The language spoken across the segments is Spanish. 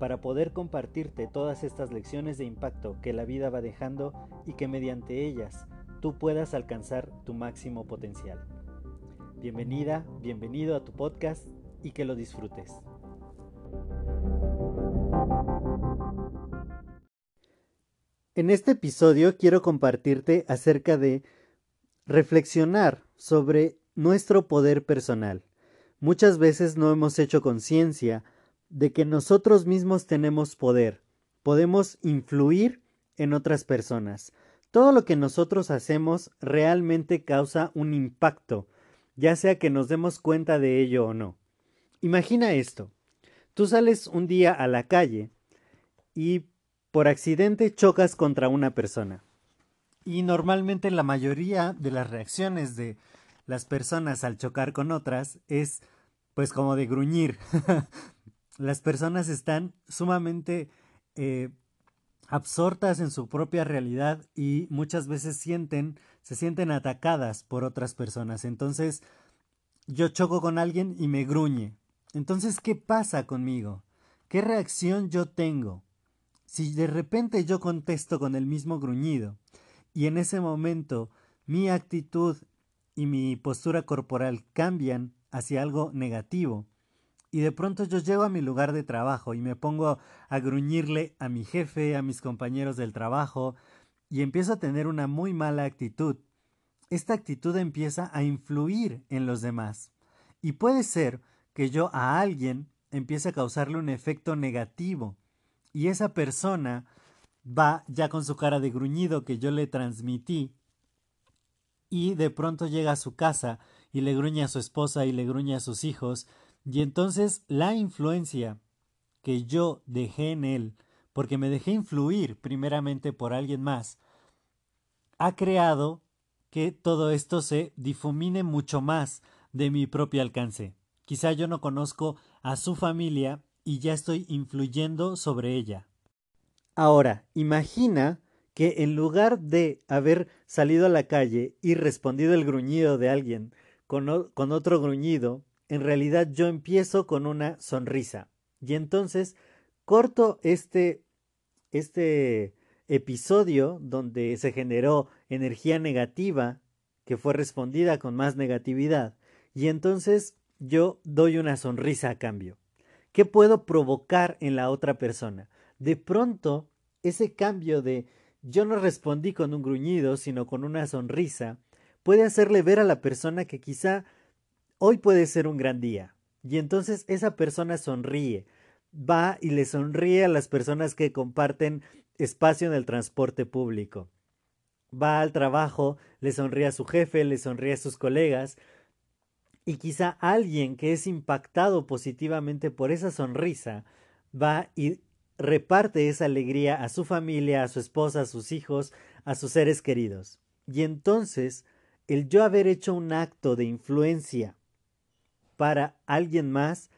para poder compartirte todas estas lecciones de impacto que la vida va dejando y que mediante ellas tú puedas alcanzar tu máximo potencial. Bienvenida, bienvenido a tu podcast y que lo disfrutes. En este episodio quiero compartirte acerca de reflexionar sobre nuestro poder personal. Muchas veces no hemos hecho conciencia de que nosotros mismos tenemos poder, podemos influir en otras personas. Todo lo que nosotros hacemos realmente causa un impacto, ya sea que nos demos cuenta de ello o no. Imagina esto. Tú sales un día a la calle y por accidente chocas contra una persona. Y normalmente la mayoría de las reacciones de las personas al chocar con otras es pues como de gruñir, las personas están sumamente eh, absortas en su propia realidad y muchas veces sienten, se sienten atacadas por otras personas. Entonces, yo choco con alguien y me gruñe. Entonces, ¿qué pasa conmigo? ¿Qué reacción yo tengo? Si de repente yo contesto con el mismo gruñido y en ese momento mi actitud y mi postura corporal cambian hacia algo negativo, y de pronto yo llego a mi lugar de trabajo y me pongo a gruñirle a mi jefe, a mis compañeros del trabajo, y empiezo a tener una muy mala actitud. Esta actitud empieza a influir en los demás. Y puede ser que yo a alguien empiece a causarle un efecto negativo. Y esa persona va ya con su cara de gruñido que yo le transmití y de pronto llega a su casa y le gruñe a su esposa y le gruñe a sus hijos y entonces la influencia que yo dejé en él, porque me dejé influir primeramente por alguien más, ha creado que todo esto se difumine mucho más de mi propio alcance. Quizá yo no conozco a su familia y ya estoy influyendo sobre ella. Ahora, imagina que en lugar de haber salido a la calle y respondido el gruñido de alguien con, con otro gruñido, en realidad yo empiezo con una sonrisa. Y entonces corto este, este episodio donde se generó energía negativa que fue respondida con más negatividad. Y entonces yo doy una sonrisa a cambio. ¿Qué puedo provocar en la otra persona? De pronto, ese cambio de yo no respondí con un gruñido, sino con una sonrisa, puede hacerle ver a la persona que quizá hoy puede ser un gran día. Y entonces esa persona sonríe, va y le sonríe a las personas que comparten espacio en el transporte público. Va al trabajo, le sonríe a su jefe, le sonríe a sus colegas, y quizá alguien que es impactado positivamente por esa sonrisa va y reparte esa alegría a su familia, a su esposa, a sus hijos, a sus seres queridos. Y entonces, el yo haber hecho un acto de influencia para alguien más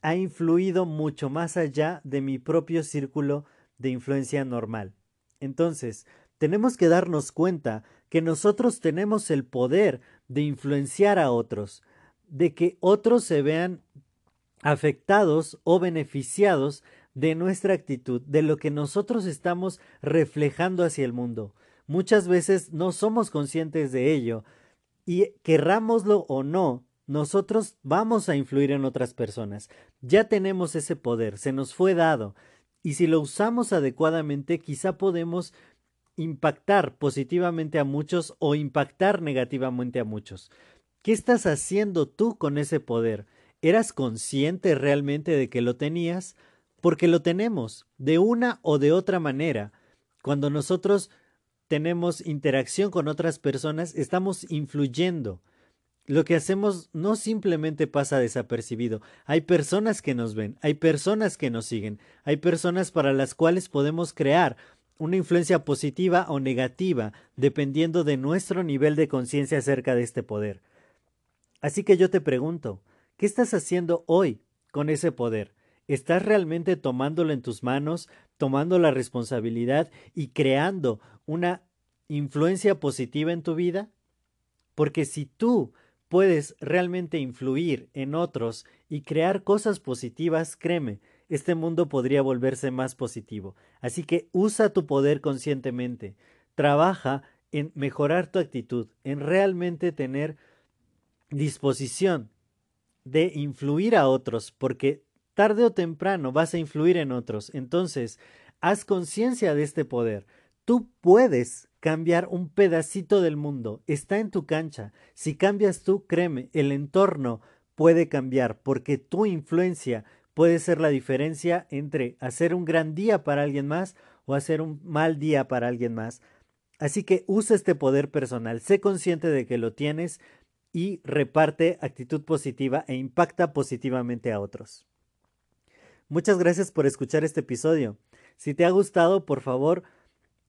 ha influido mucho más allá de mi propio círculo de influencia normal. Entonces, tenemos que darnos cuenta que nosotros tenemos el poder de influenciar a otros, de que otros se vean afectados o beneficiados de nuestra actitud, de lo que nosotros estamos reflejando hacia el mundo. Muchas veces no somos conscientes de ello y querrámoslo o no, nosotros vamos a influir en otras personas. Ya tenemos ese poder, se nos fue dado. Y si lo usamos adecuadamente, quizá podemos impactar positivamente a muchos o impactar negativamente a muchos. ¿Qué estás haciendo tú con ese poder? ¿Eras consciente realmente de que lo tenías? Porque lo tenemos, de una o de otra manera. Cuando nosotros tenemos interacción con otras personas, estamos influyendo lo que hacemos no simplemente pasa desapercibido. Hay personas que nos ven, hay personas que nos siguen, hay personas para las cuales podemos crear una influencia positiva o negativa, dependiendo de nuestro nivel de conciencia acerca de este poder. Así que yo te pregunto, ¿qué estás haciendo hoy con ese poder? ¿Estás realmente tomándolo en tus manos, tomando la responsabilidad y creando una influencia positiva en tu vida? Porque si tú puedes realmente influir en otros y crear cosas positivas, créeme, este mundo podría volverse más positivo. Así que usa tu poder conscientemente. Trabaja en mejorar tu actitud, en realmente tener disposición de influir a otros, porque tarde o temprano vas a influir en otros. Entonces, haz conciencia de este poder. Tú puedes cambiar un pedacito del mundo, está en tu cancha. Si cambias tú, créeme, el entorno puede cambiar, porque tu influencia puede ser la diferencia entre hacer un gran día para alguien más o hacer un mal día para alguien más. Así que usa este poder personal, sé consciente de que lo tienes y reparte actitud positiva e impacta positivamente a otros. Muchas gracias por escuchar este episodio. Si te ha gustado, por favor,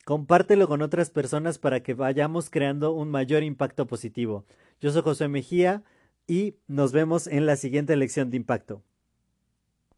compártelo con otras personas para que vayamos creando un mayor impacto positivo. Yo soy José Mejía y nos vemos en la siguiente lección de impacto.